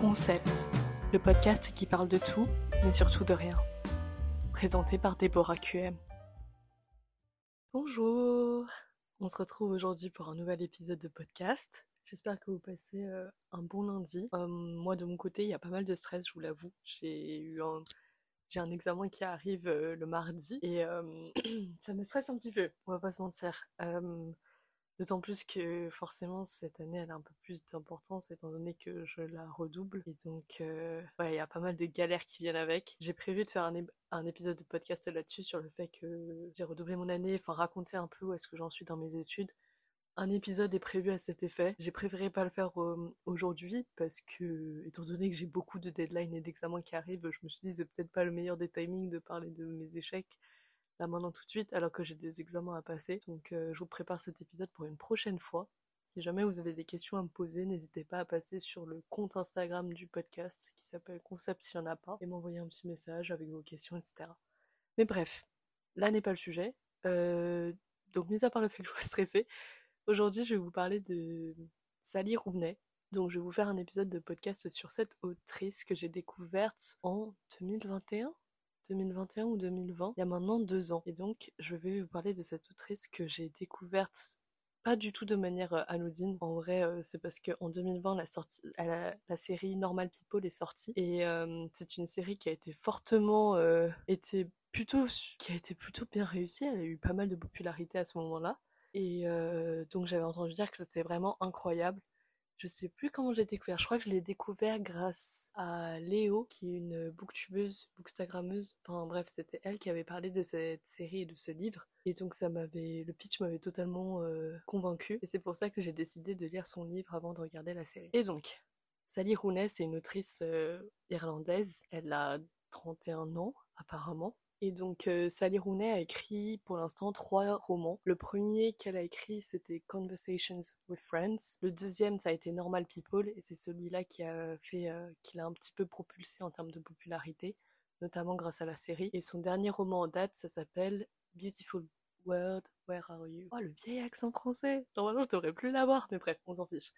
Concept, le podcast qui parle de tout, mais surtout de rien. Présenté par Déborah QM. Bonjour On se retrouve aujourd'hui pour un nouvel épisode de podcast. J'espère que vous passez euh, un bon lundi. Euh, moi, de mon côté, il y a pas mal de stress, je vous l'avoue. J'ai eu un... Examen qui arrive euh, le mardi et ça me stresse un petit peu, on va pas se mentir. D'autant plus que forcément cette année elle a un peu plus d'importance étant donné que je la redouble et donc euh, il y a pas mal de galères qui viennent avec. J'ai prévu de faire un, épisode de podcast là-dessus sur le fait que j'ai redoublé mon année, enfin raconter un peu où est-ce que j'en suis dans mes études. Un épisode est prévu à cet effet. J'ai préféré pas le faire euh, aujourd'hui parce que, étant donné que j'ai beaucoup de deadlines et d'examens qui arrivent, je me suis dit c'est peut-être pas le meilleur des timings de parler de mes échecs là maintenant tout de suite alors que j'ai des examens à passer. Donc euh, je vous prépare cet épisode pour une prochaine fois. Si jamais vous avez des questions à me poser, n'hésitez pas à passer sur le compte Instagram du podcast qui s'appelle Concept s'il n'y en a pas et m'envoyer un petit message avec vos questions, etc. Mais bref, là n'est pas le sujet. Euh, donc mis à part le fait que je sois stressée, aujourd'hui je vais vous parler de Sally Rooney. Donc je vais vous faire un épisode de podcast sur cette autrice que j'ai découverte en 2021 2021 ou 2020, il y a maintenant deux ans. Et donc, je vais vous parler de cette autrice que j'ai découverte pas du tout de manière euh, anodine. En vrai, euh, c'est parce qu'en 2020, la, sortie, la, série Normal People est sortie. Et euh, c'est une série qui a été fortement... plutôt, qui a été plutôt bien réussie. Elle a eu pas mal de popularité à ce moment-là. Et donc j'avais entendu dire que c'était vraiment incroyable. Je sais plus comment j'ai découvert. Je crois que je l'ai découvert grâce à Léo, qui est une booktubeuse, bookstagrammeuse. Enfin bref, c'était elle qui avait parlé de cette série et de ce livre. Et donc ça m'avait, le pitch m'avait totalement euh, convaincu. Et c'est pour ça que j'ai décidé de lire son livre avant de regarder la série. Et donc, Sally Rooney, c'est une autrice euh, irlandaise. Elle a 31 ans apparemment. Et donc Sally Rooney a écrit pour l'instant trois romans. Le premier qu'elle a écrit c'était Conversations with Friends. Le deuxième ça a été Normal People et c'est celui-là qui a fait qui l'a un petit peu propulsé en termes de popularité, notamment grâce à la série. Et son dernier roman en date ça s'appelle Beautiful World, Where Are You? Oh le vieil accent français Normalement je devrais plus l'avoir mais bref on s'en fiche.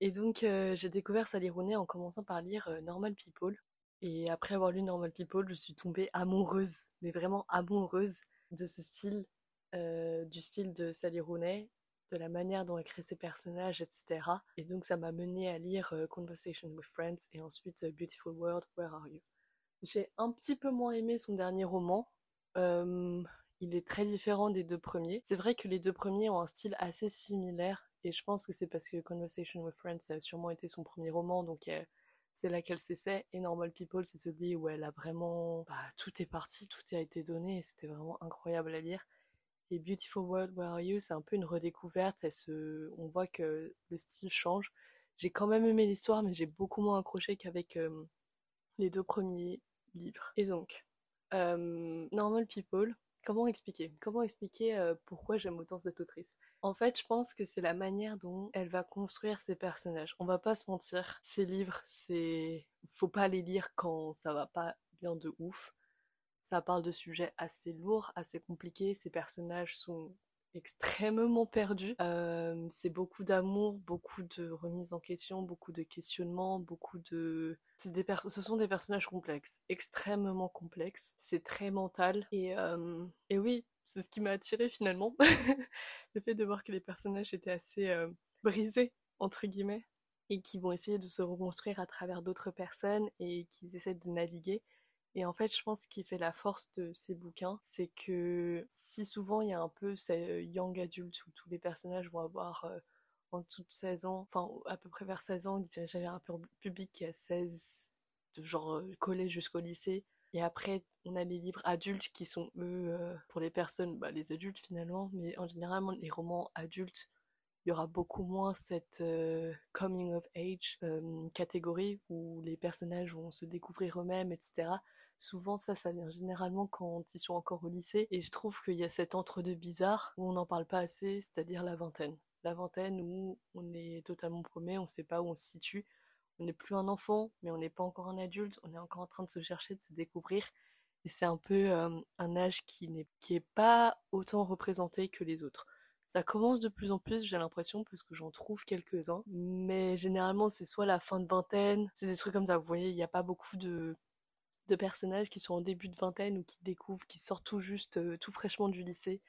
Et donc j'ai découvert Sally Rooney en commençant par lire Normal People et après avoir lu Normal People, je suis tombée amoureuse, mais vraiment amoureuse de ce style, euh, du style de Sally Rooney, de la manière dont elle crée ses personnages, etc. Et donc ça m'a menée à lire euh, Conversation with Friends et ensuite euh, Beautiful World, Where Are You? J'ai un petit peu moins aimé son dernier roman. il est très différent des deux premiers. C'est vrai que les deux premiers ont un style assez similaire et je pense que c'est parce que Conversation with Friends a sûrement été son premier roman, donc c'est là qu'elle s'essaie. Et Normal People, c'est celui où elle a vraiment... Bah, tout est parti, tout a été donné, c'était vraiment incroyable à lire. Et Beautiful World, Where Are You, c'est un peu une redécouverte. On voit que le style change. J'ai quand même aimé l'histoire, mais j'ai beaucoup moins accroché qu'avec euh, les deux premiers livres. Et donc, euh, Normal People, Comment expliquer? Comment expliquer pourquoi j'aime autant cette autrice? En fait, je pense que c'est la manière dont elle va construire ses personnages. On va pas se mentir, ces livres, c'est faut pas les lire quand ça va pas bien de ouf. Ça parle de sujets assez lourds, assez compliqués. Ces personnages sont extrêmement perdu. Euh, c'est beaucoup d'amour, beaucoup de remise en question, beaucoup de questionnements, beaucoup de... Des ce sont des personnages complexes, extrêmement complexes. C'est très mental. Et, euh, et oui, c'est ce qui m'a attiré finalement. Le fait de voir que les personnages étaient assez euh, brisés, entre guillemets, et qui vont essayer de se reconstruire à travers d'autres personnes et qui essaient de naviguer. Et en fait, je pense qu'il fait la force de ces bouquins, c'est que si souvent il y a un peu ces young adultes où tous les personnages vont avoir euh, en tout 16 ans, enfin à peu près vers 16 ans, j'avais un public qui a 16, de genre euh, collège jusqu'au lycée. Et après, on a les livres adultes qui sont eux euh, pour les personnes, bah, les adultes finalement, mais en général, les romans adultes, il y aura beaucoup moins cette coming of age catégorie où les personnages vont se découvrir eux-mêmes, etc souvent ça, ça vient généralement quand ils sont encore au lycée. Et je trouve qu'il y a cet entre-deux bizarre où on n'en parle pas assez, c'est-à-dire la vingtaine. La vingtaine où on est totalement paumé, on ne sait pas où on se situe. On n'est plus un enfant, mais on n'est pas encore un adulte, on est encore en train de se chercher, de se découvrir. Et c'est un peu euh, un âge qui n'est pas autant représenté que les autres. Ça commence de plus en plus, j'ai l'impression, parce que j'en trouve quelques-uns. Mais généralement, c'est soit la fin de vingtaine, c'est des trucs comme ça. Vous voyez, il n'y a pas beaucoup de, de personnages qui sont en début de vingtaine ou qui découvrent, qui sortent tout juste, euh, tout fraîchement du lycée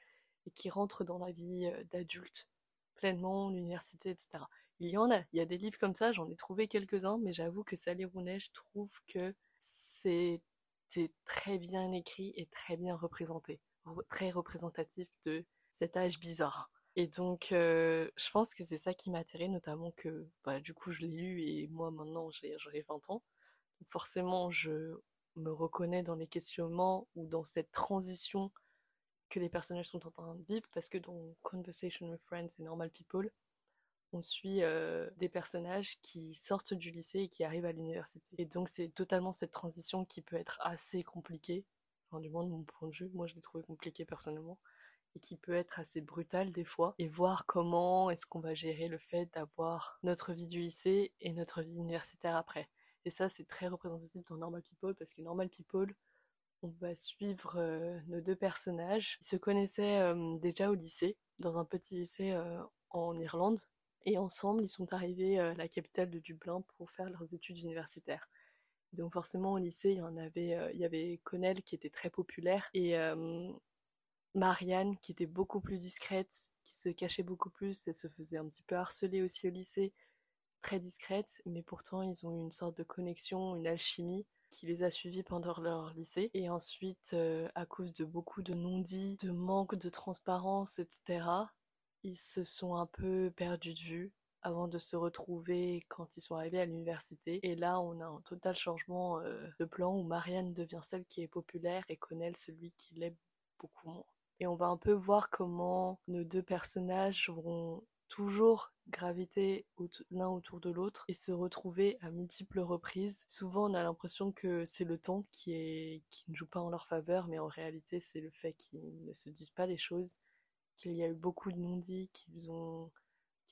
et qui rentrent dans la vie euh, d'adulte pleinement, l'université, etc. Il y en a, il y a des livres comme ça, j'en ai trouvé quelques-uns, mais j'avoue que Sally Rooney, je trouve que c'était très bien écrit et très bien représenté, très représentatif de cet âge bizarre. Et donc, euh, je pense que c'est ça qui m'a notamment que, bah, du coup, je l'ai lu et moi, maintenant, j'aurai 20 ans. Forcément, je me reconnais dans les questionnements ou dans cette transition que les personnages sont en train de vivre, parce que dans Conversation with Friends et Normal People, on suit euh, des personnages qui sortent du lycée et qui arrivent à l'université. Et donc, c'est totalement cette transition qui peut être assez compliquée, du moins de mon point de vue, moi je l'ai trouvé compliqué personnellement et qui peut être assez brutal des fois, et voir comment est-ce qu'on va gérer le fait d'avoir notre vie du lycée et notre vie universitaire après. Et ça, c'est très représentatif dans Normal People, parce que Normal People, on va suivre euh, nos deux personnages. Ils se connaissaient euh, déjà au lycée, dans un petit lycée euh, en Irlande, et ensemble, ils sont arrivés à la capitale de Dublin pour faire leurs études universitaires. Donc forcément au lycée, il y en avait, il y avait Connell qui était très populaire et Marianne qui était beaucoup plus discrète, qui se cachait beaucoup plus, elle se faisait un petit peu harceler aussi au lycée, très discrète, mais pourtant ils ont eu une sorte de connexion, une alchimie qui les a suivis pendant leur lycée. Et ensuite, euh, à cause de beaucoup de non-dits, de manque de transparence, etc., ils se sont un peu perdus de vue avant de se retrouver quand ils sont arrivés à l'université. Et là, on a un total changement euh, de plan où Marianne devient celle qui est populaire et Connell celui qui l'est beaucoup moins et on va un peu voir comment nos deux personnages vont toujours graviter l'un autour de l'autre et se retrouver à multiples reprises. Souvent, on a l'impression que c'est le temps qui, ne joue pas en leur faveur, mais en réalité, c'est le fait qu'ils ne se disent pas les choses, qu'il y a eu beaucoup de non-dits, qu'ils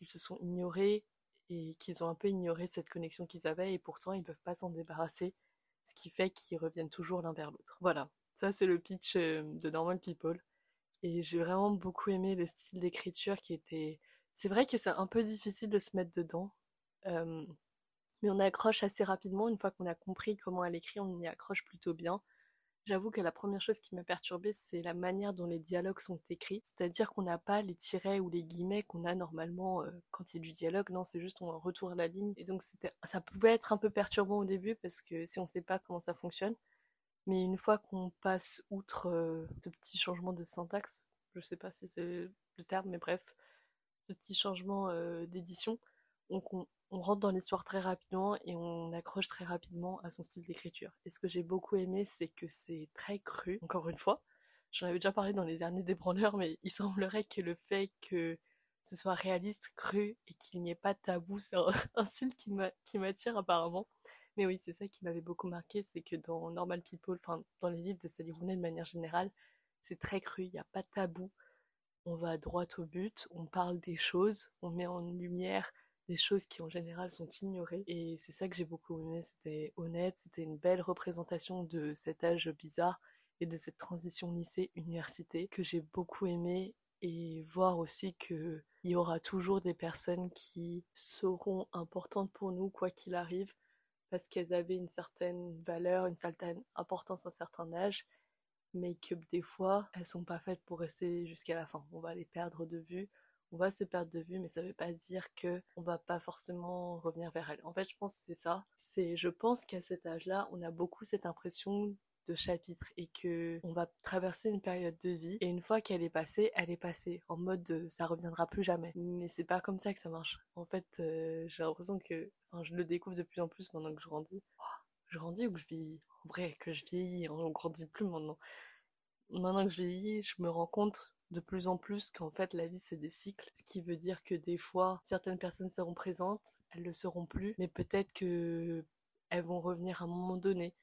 se sont ignorés et qu'ils ont un peu ignoré cette connexion qu'ils avaient et pourtant ils peuvent pas s'en débarrasser, ce qui fait qu'ils reviennent toujours l'un vers l'autre. Voilà, ça c'est le pitch euh, de Normal People. Et j'ai vraiment beaucoup aimé le style d'écriture qui était... C'est vrai que c'est un peu difficile de se mettre dedans, mais on accroche assez rapidement. Une fois qu'on a compris comment elle écrit, on y accroche plutôt bien. J'avoue que la première chose qui m'a perturbée, c'est la manière dont les dialogues sont écrits. C'est-à-dire qu'on n'a pas les tirets ou les guillemets qu'on a normalement quand il y a du dialogue. Non, c'est juste on retourne la ligne. Et donc ça pouvait être un peu perturbant au début parce que si on ne sait pas comment ça fonctionne. Mais une fois qu'on passe outre euh, ce petit changement de syntaxe, je sais pas si c'est le terme, mais bref, ce petit changement euh, d'édition, on, rentre dans l'histoire très rapidement et on accroche très rapidement à son style d'écriture. Et ce que j'ai beaucoup aimé, c'est que c'est très cru, encore une fois. J'en avais déjà parlé dans les derniers débranleurs, mais il semblerait que le fait que ce soit réaliste, cru et qu'il n'y ait pas de tabou, c'est un style qui m'attire apparemment. Mais oui, c'est ça qui m'avait beaucoup marqué, c'est que dans Normal People, enfin dans les livres de Sally Rooney de manière générale, c'est très cru, il n'y a pas de tabou. On va droit au but, on parle des choses, on met en lumière des choses qui en général sont ignorées. Et c'est ça que j'ai beaucoup aimé, c'était honnête, c'était une belle représentation de cet âge bizarre et de cette transition lycée-université que j'ai beaucoup aimé et voir aussi qu'il y aura toujours des personnes qui seront importantes pour nous quoi qu'il arrive parce qu'elles avaient une certaine valeur, une certaine importance à un certain âge, mais que des fois, elles sont pas faites pour rester jusqu'à la fin. On va les perdre de vue, on va se perdre de vue, mais ça veut pas dire que on va pas forcément revenir vers elles. En fait, je pense que c'est ça. C'est, je pense qu'à cet âge-là, on a beaucoup cette impression de chapitres et que on va traverser une période de vie et une fois qu'elle est passée, elle est passée en mode de, ça reviendra plus jamais. Mais c'est pas comme ça que ça marche. En fait, euh, j'ai l'impression que, enfin, je le découvre de plus en plus maintenant que je grandis. je grandis ou que je vieillis? En vrai, que je vieillis, on grandit plus maintenant. Maintenant que je vieillis, je me rends compte de plus en plus qu'en fait la vie c'est des cycles, ce qui veut dire que des fois certaines personnes seront présentes, elles le seront plus, mais peut-être que elles vont revenir à un moment donné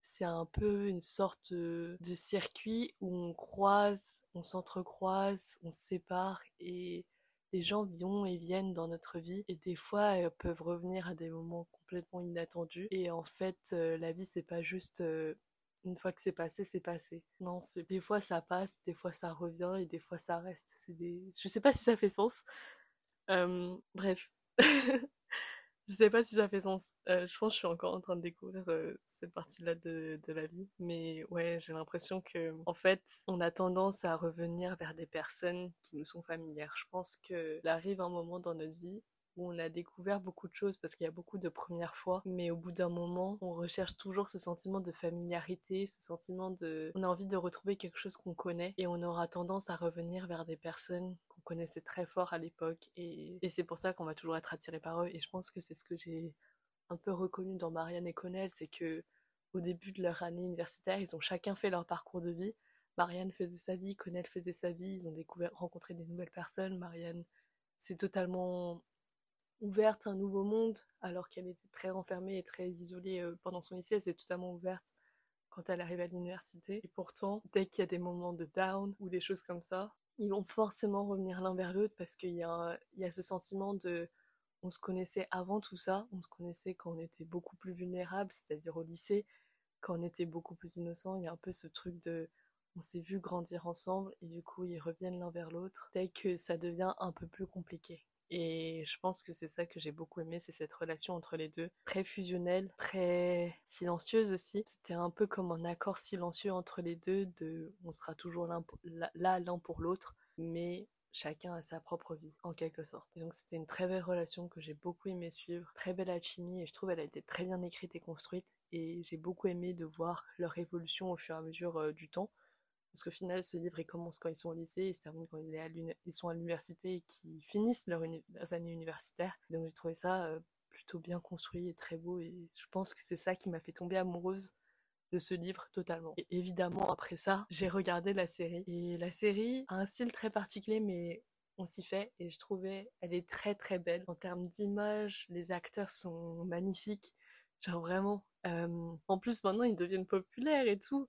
c'est un peu une sorte de circuit où on croise, on s'entrecroise, on se sépare et les gens vont et viennent dans notre vie et des fois elles peuvent revenir à des moments complètement inattendus et en fait la vie c'est pas juste une fois que c'est passé, c'est passé. Non, des fois ça passe, des fois ça revient et des fois ça reste. C'est des... Je sais pas si ça fait sens. Bref. je sais pas si ça fait sens. Euh, je pense que je suis encore en train de découvrir euh, cette partie-là de, de la vie. Mais ouais, j'ai l'impression que, en fait, on a tendance à revenir vers des personnes qui nous sont familières. Je pense qu'il arrive un moment dans notre vie où on a découvert beaucoup de choses parce qu'il y a beaucoup de premières fois, mais au bout d'un moment, on recherche toujours ce sentiment de familiarité, ce sentiment de... On a envie de retrouver quelque chose qu'on connaît et on aura tendance à revenir vers des personnes connaissait très fort à l'époque et, c'est pour ça qu'on va toujours être attiré par eux et je pense que c'est ce que j'ai un peu reconnu dans Marianne et Connell, c'est que au début de leur année universitaire, ils ont chacun fait leur parcours de vie. Marianne faisait sa vie, Connell faisait sa vie, ils ont découvert, rencontré des nouvelles personnes. Marianne s'est totalement ouverte à un nouveau monde, alors qu'elle était très renfermée et très isolée euh, pendant son lycée, elle s'est totalement ouverte quand elle arrive à l'université. Et pourtant, dès qu'il y a des moments de down ou des choses comme ça, ils vont forcément revenir l'un vers l'autre parce qu'il y, a, ce sentiment de on se connaissait avant tout ça, on se connaissait quand on était beaucoup plus vulnérable, c'est-à-dire au lycée, quand on était beaucoup plus innocent, il y a un peu ce truc de on s'est vu grandir ensemble et du coup ils reviennent l'un vers l'autre dès que ça devient un peu plus compliqué. Et je pense que c'est ça que j'ai beaucoup aimé, c'est cette relation entre les deux. Très fusionnelle, très silencieuse aussi. C'était un peu comme un accord silencieux entre les deux de on sera toujours là l'un pour l'autre, mais chacun a sa propre vie, en quelque sorte. Et donc c'était une très belle relation que j'ai beaucoup aimé suivre, très belle alchimie, et je trouve elle a été très bien écrite et construite, et j'ai beaucoup aimé de voir leur évolution au fur et à mesure euh, du temps. Parce qu'au final, ce livre, il commence quand ils sont au lycée, il se termine quand ils sont à l'université et qu'ils finissent leurs, années universitaires. Donc j'ai trouvé ça euh, plutôt bien construit et très beau. Et je pense que c'est ça qui m'a fait tomber amoureuse de ce livre totalement. Et évidemment, après ça, j'ai regardé la série. Et la série a un style très particulier, mais on s'y fait. Et je trouvais, elle est très très belle. En termes d'image, les acteurs sont magnifiques. Genre vraiment. Euh, en plus, maintenant, ils deviennent populaires et tout.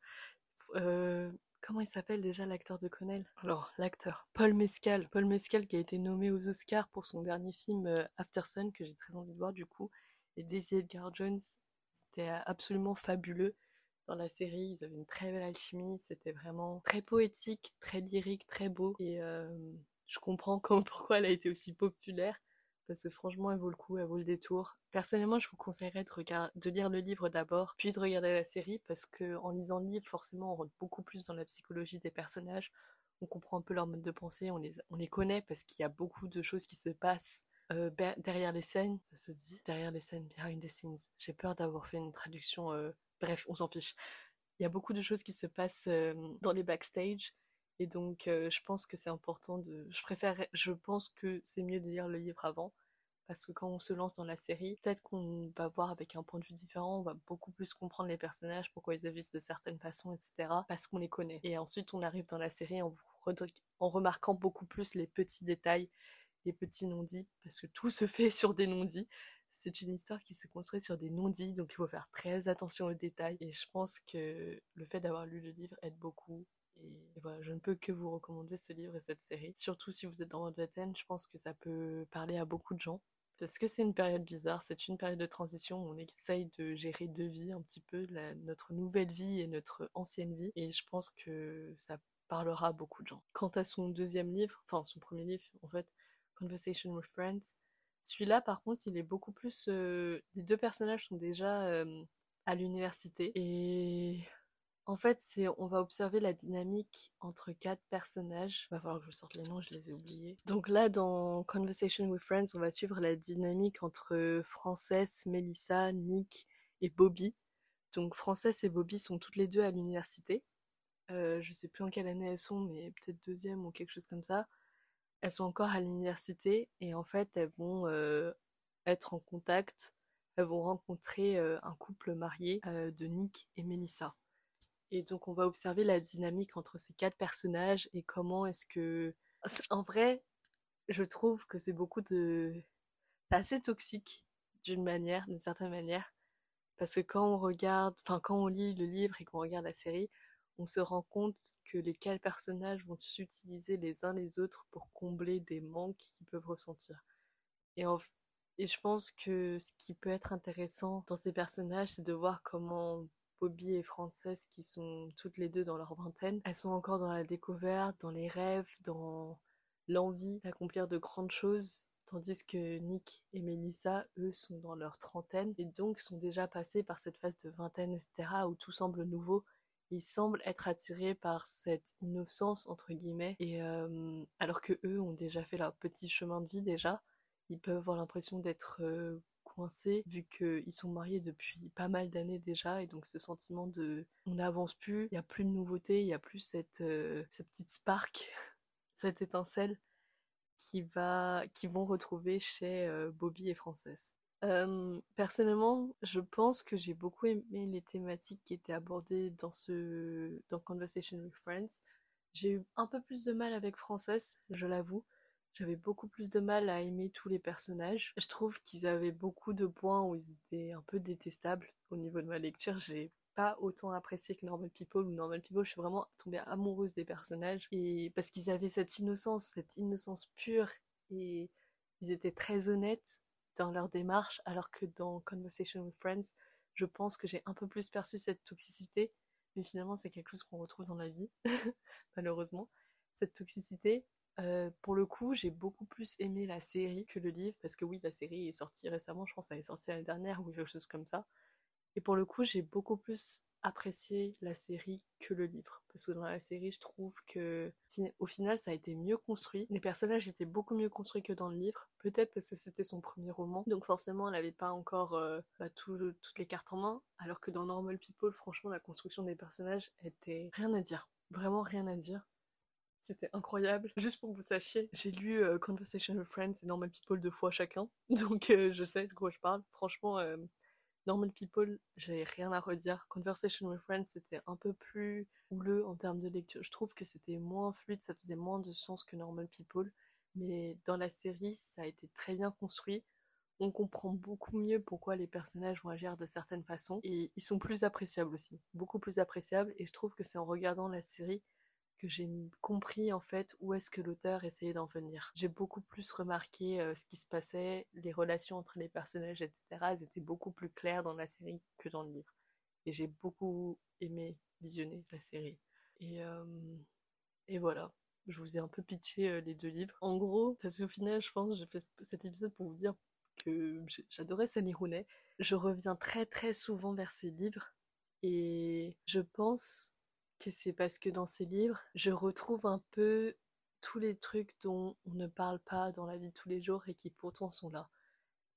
Euh, Comment il s'appelle déjà l'acteur de Connell? Alors, l'acteur. Paul Mescal. Paul Mescal qui a été nommé aux Oscars pour son dernier film euh, After Sun, que j'ai très envie de voir du coup. Et Daisy Edgar Jones, c'était absolument fabuleux dans la série. Ils avaient une très belle alchimie. C'était vraiment très poétique, très lyrique, très beau. Et euh, je comprends pourquoi elle a été aussi populaire parce que franchement, elle vaut le coup, elle vaut le détour. Personnellement, je vous conseillerais de, lire le livre d'abord, puis de regarder la série, parce que en lisant le livre, forcément, on rentre beaucoup plus dans la psychologie des personnages, on comprend un peu leur mode de pensée, on les, on les connaît, parce qu'il y a beaucoup de choses qui se passent euh, derrière les scènes, ça se dit, derrière les scènes, behind the scenes. J'ai peur d'avoir fait une traduction, euh, bref, on s'en fiche. Il y a beaucoup de choses qui se passent euh, dans les backstage, et donc, je pense que c'est important de. Je préfère. Je pense que c'est mieux de lire le livre avant. Parce que quand on se lance dans la série, peut-être qu'on va voir avec un point de vue différent, on va beaucoup plus comprendre les personnages, pourquoi ils agissent de certaines façons, etc. Parce qu'on les connaît. Et ensuite, on arrive dans la série en, remarquant beaucoup plus les petits détails, les petits non-dits, parce que tout se fait sur des non-dits. C'est une histoire qui se construit sur des non-dits, donc il faut faire très attention aux détails. Et je pense que le fait d'avoir lu le livre aide beaucoup et, voilà, je ne peux que vous recommander ce livre et cette série. Surtout si vous êtes dans votre vingtaine, je pense que ça peut parler à beaucoup de gens. Parce que c'est une période bizarre, c'est une période de transition où on essaye de gérer deux vies un petit peu, notre nouvelle vie et notre ancienne vie. Et je pense que ça parlera à beaucoup de gens. Quant à son deuxième livre, enfin son premier livre en fait, Conversation with Friends, celui-là par contre il est beaucoup plus... Euh, les deux personnages sont déjà euh, à l'université et en fait, on va observer la dynamique entre quatre personnages. Il va falloir que je sorte les noms, je les ai oubliés. Donc là, dans Conversation with Friends, on va suivre la dynamique entre Frances, Melissa, Nick et Bobby. Donc Frances et Bobby sont toutes les deux à l'université. Euh, je sais plus en quelle année elles sont, mais peut-être deuxième ou quelque chose comme ça. Elles sont encore à l'université et en fait, elles vont euh, être en contact. Elles vont rencontrer euh, un couple marié euh, de Nick et Melissa. Et donc on va observer la dynamique entre ces quatre personnages et comment est-ce que... En vrai, je trouve que c'est beaucoup de... C'est assez toxique d'une manière, d'une certaine manière. Parce que quand on regarde, enfin quand on lit le livre et qu'on regarde la série, on se rend compte que les quatre personnages vont s'utiliser les uns les autres pour combler des manques qu'ils peuvent ressentir. Et, et je pense que ce qui peut être intéressant dans ces personnages, c'est de voir comment Bobby et Frances qui sont toutes les deux dans leur vingtaine. Elles sont encore dans la découverte, dans les rêves, dans l'envie d'accomplir de grandes choses. Tandis que Nick et Melissa, eux, sont dans leur trentaine et donc sont déjà passés par cette phase de vingtaine, etc., où tout semble nouveau. Ils semblent être attirés par cette innocence, entre guillemets, et euh, alors que eux ont déjà fait leur petit chemin de vie déjà, ils peuvent avoir l'impression d'être euh, coincés vu qu'ils sont mariés depuis pas mal d'années déjà et donc ce sentiment de on n'avance plus, il n'y a plus de nouveauté, il n'y a plus cette, euh, cette petite spark, cette étincelle qui va qui vont retrouver chez euh, Bobby et Frances. personnellement, je pense que j'ai beaucoup aimé les thématiques qui étaient abordées dans ce dans Conversation with Friends. J'ai eu un peu plus de mal avec Frances, je l'avoue. J'avais beaucoup plus de mal à aimer tous les personnages. Je trouve qu'ils avaient beaucoup de points où ils étaient un peu détestables. Au niveau de ma lecture, j'ai pas autant apprécié que Normal People ou Normal People, je suis vraiment tombée amoureuse des personnages et parce qu'ils avaient cette innocence, cette innocence pure et ils étaient très honnêtes dans leur démarche alors que dans Conversation with Friends, je pense que j'ai un peu plus perçu cette toxicité mais finalement c'est quelque chose qu'on retrouve dans la vie malheureusement cette toxicité euh, pour le coup, j'ai beaucoup plus aimé la série que le livre, parce que oui, la série est sortie récemment, je pense qu'elle est sortie l'année dernière ou quelque chose comme ça. Et pour le coup, j'ai beaucoup plus apprécié la série que le livre. Parce que dans la série, je trouve que au final, ça a été mieux construit. Les personnages étaient beaucoup mieux construits que dans le livre. Peut-être parce que c'était son premier roman. Donc forcément, elle n'avait pas encore euh, bah, toutes les cartes en main. Alors que dans Normal People, franchement, la construction des personnages était rien à dire. Vraiment rien à dire. C'était incroyable. Juste pour que vous sachiez, j'ai lu euh, Conversation with Friends et Normal People deux fois chacun. Donc euh, je sais de quoi je parle. Franchement, euh, Normal People, j'ai rien à redire. Conversation with Friends, c'était un peu plus houleux en termes de lecture. Je trouve que c'était moins fluide, ça faisait moins de sens que Normal People. Mais dans la série, ça a été très bien construit. On comprend beaucoup mieux pourquoi les personnages vont agir de certaines façons. Et ils sont plus appréciables aussi. Beaucoup plus appréciables. Et je trouve que c'est en regardant la série que j'ai compris en fait où est-ce que l'auteur essayait d'en venir. J'ai beaucoup plus remarqué euh, ce qui se passait, les relations entre les personnages, etc. Elles étaient beaucoup plus claires dans la série que dans le livre. Et j'ai beaucoup aimé visionner la série. Et, euh, voilà. Je vous ai un peu pitché euh, les deux livres. En gros, parce qu'au final, je pense, j'ai fait cet épisode pour vous dire que j'adorais Sally Rooney. Je reviens très très souvent vers ces livres. Et je pense que c'est parce que dans ces livres, je retrouve un peu tous les trucs dont on ne parle pas dans la vie tous les jours et qui pourtant sont là.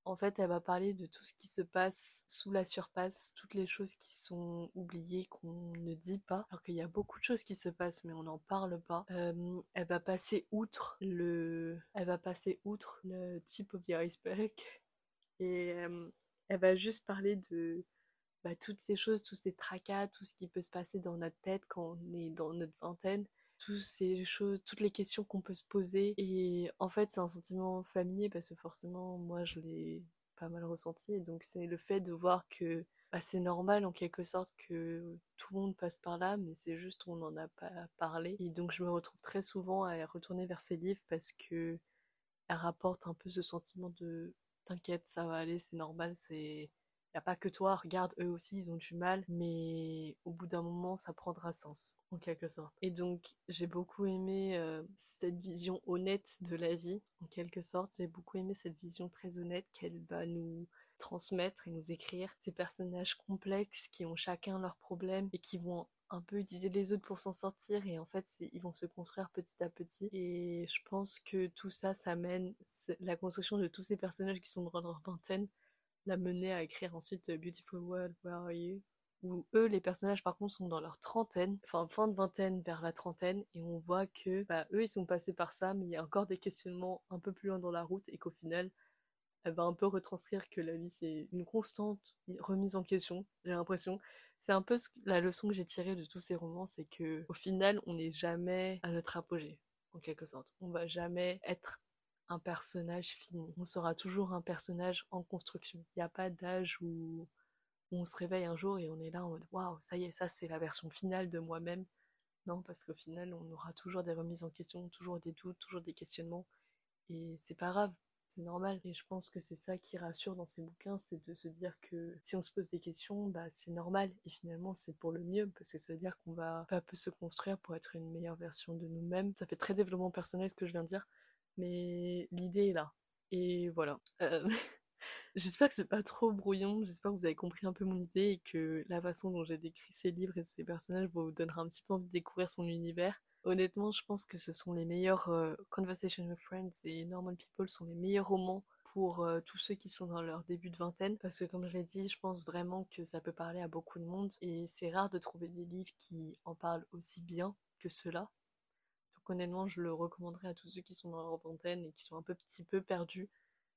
En fait, elle va parler de tout ce qui se passe sous la surface, toutes les choses qui sont oubliées, qu'on ne dit pas, alors qu'il y a beaucoup de choses qui se passent, mais on n'en parle pas. Euh, elle va passer outre le, elle va passer outre le type of the iceberg et euh, elle va juste parler de bah, toutes ces choses, tous ces tracas, tout ce qui peut se passer dans notre tête quand on est dans notre vingtaine, toutes ces choses, toutes les questions qu'on peut se poser. Et en fait, c'est un sentiment familier parce que forcément, moi, je l'ai pas mal ressenti. Et donc, c'est le fait de voir que bah, c'est normal en quelque sorte que tout le monde passe par là, mais c'est juste qu'on n'en a pas parlé. Et donc, je me retrouve très souvent à retourner vers ces livres parce que elle rapporte un peu ce sentiment de t'inquiète, ça va aller, c'est normal, c'est n'y a pas que toi, regarde, eux aussi, ils ont du mal, mais au bout d'un moment, ça prendra sens, en quelque sorte. Et donc, j'ai beaucoup aimé euh, cette vision honnête de la vie, en quelque sorte. J'ai beaucoup aimé cette vision très honnête qu'elle va nous transmettre et nous écrire. Ces personnages complexes qui ont chacun leurs problèmes et qui vont un peu utiliser les autres pour s'en sortir et en fait ils vont se construire petit à petit et je pense que tout ça ça mène la construction de tous ces personnages qui sont dans leur vingtaine l'a mené à écrire ensuite euh, Beautiful World, Where Are You? Où eux, les personnages par contre sont dans leur trentaine, enfin fin de vingtaine vers la trentaine, et on voit que bah, eux ils sont passés par ça, mais il y a encore des questionnements un peu plus loin dans la route, et qu'au final, elle va un peu retranscrire que la vie c'est une constante remise en question, j'ai l'impression. C'est un peu la leçon que j'ai tirée de tous ces romans, c'est que au final on n'est jamais à notre apogée, en quelque sorte. On va jamais être un personnage fini. On sera toujours un personnage en construction. Il n'y a pas d'âge où, on se réveille un jour et on est là en mode waouh, ça y est, ça c'est la version finale de moi-même. Non, parce qu'au final, on aura toujours des remises en question, toujours des doutes, toujours des questionnements. Et c'est pas grave. c'est normal. Et je pense que c'est ça qui rassure dans ces bouquins, c'est de se dire que si on se pose des questions, bah c'est normal. Et finalement, c'est pour le mieux, parce que ça veut dire qu'on va pas peu se construire pour être une meilleure version de nous-mêmes. Ça fait très développement personnel ce que je viens de dire, mais l'idée est là. Et voilà. Euh, j'espère que c'est pas trop brouillon, j'espère que vous avez compris un peu mon idée et que la façon dont j'ai décrit ces livres et ces personnages vous donnera un petit peu envie de découvrir son univers. Honnêtement, je pense que ce sont les meilleurs euh, Conversation with Friends et Normal People sont les meilleurs romans pour euh, tous ceux qui sont dans leur début de vingtaine parce que comme je l'ai dit, je pense vraiment que ça peut parler à beaucoup de monde et c'est rare de trouver des livres qui en parlent aussi bien que ceux-là. Donc honnêtement, je le recommanderais à tous ceux qui sont dans leur vingtaine et qui sont un peu petit peu perdus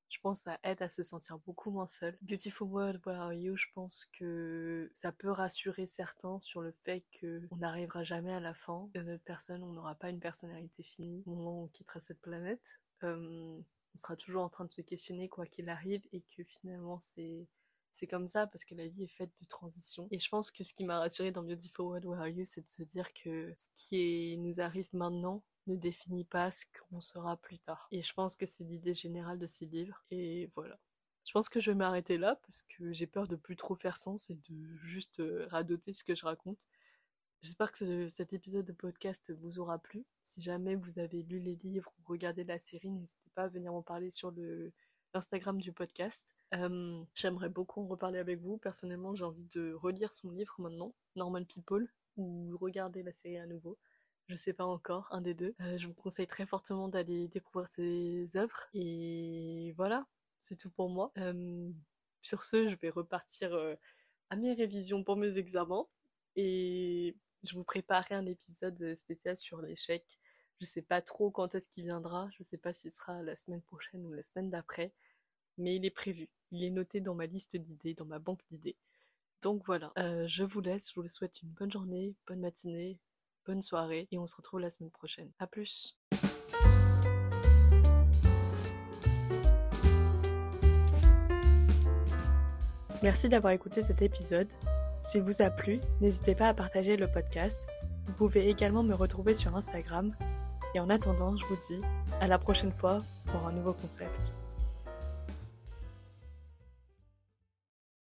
je pense que ça aide à se sentir beaucoup moins seul. Beautiful World, Where Are You, je pense que ça peut rassurer certains sur le fait qu'on n'arrivera jamais à la fin de notre personne, on n'aura pas une personnalité finie au moment où on quittera cette planète. Euh, on sera toujours en train de se questionner quoi qu'il arrive et que finalement c'est c'est comme ça parce que la vie est faite de transitions. Et je pense que ce qui m'a rassuré dans Beautiful World Where Are You, c'est de se dire que ce qui nous arrive maintenant ne définit pas ce qu'on sera plus tard. Et je pense que c'est l'idée générale de ces livres. Et voilà. Je pense que je vais m'arrêter là parce que j'ai peur de plus trop faire sens et de juste euh, radoter ce que je raconte. J'espère que cet épisode de podcast vous aura plu. Si jamais vous avez lu les livres ou regardé la série, n'hésitez pas à venir m'en parler sur le l'Instagram du podcast. Euh, j'aimerais beaucoup en reparler avec vous. Personnellement, j'ai envie de relire son livre maintenant, Normal People, ou regarder la série à nouveau je sais pas encore, un des deux. Euh, je vous conseille très fortement d'aller découvrir ses œuvres. Et voilà, c'est tout pour moi. Euh, sur ce, je vais repartir à mes révisions pour mes examens. Et je vous préparerai un épisode spécial sur l'échec. Je sais pas trop quand est-ce qu'il viendra. Je sais pas si ce sera la semaine prochaine ou la semaine d'après. Mais il est prévu. Il est noté dans ma liste d'idées, dans ma banque d'idées. Donc voilà, je vous laisse, je vous souhaite une bonne journée, bonne matinée, bonne soirée et on se retrouve la semaine prochaine. A plus Merci d'avoir écouté cet épisode. S'il vous a plu, n'hésitez pas à partager le podcast. Vous pouvez également me retrouver sur Instagram. Et en attendant, je vous dis à la prochaine fois pour un nouveau concept.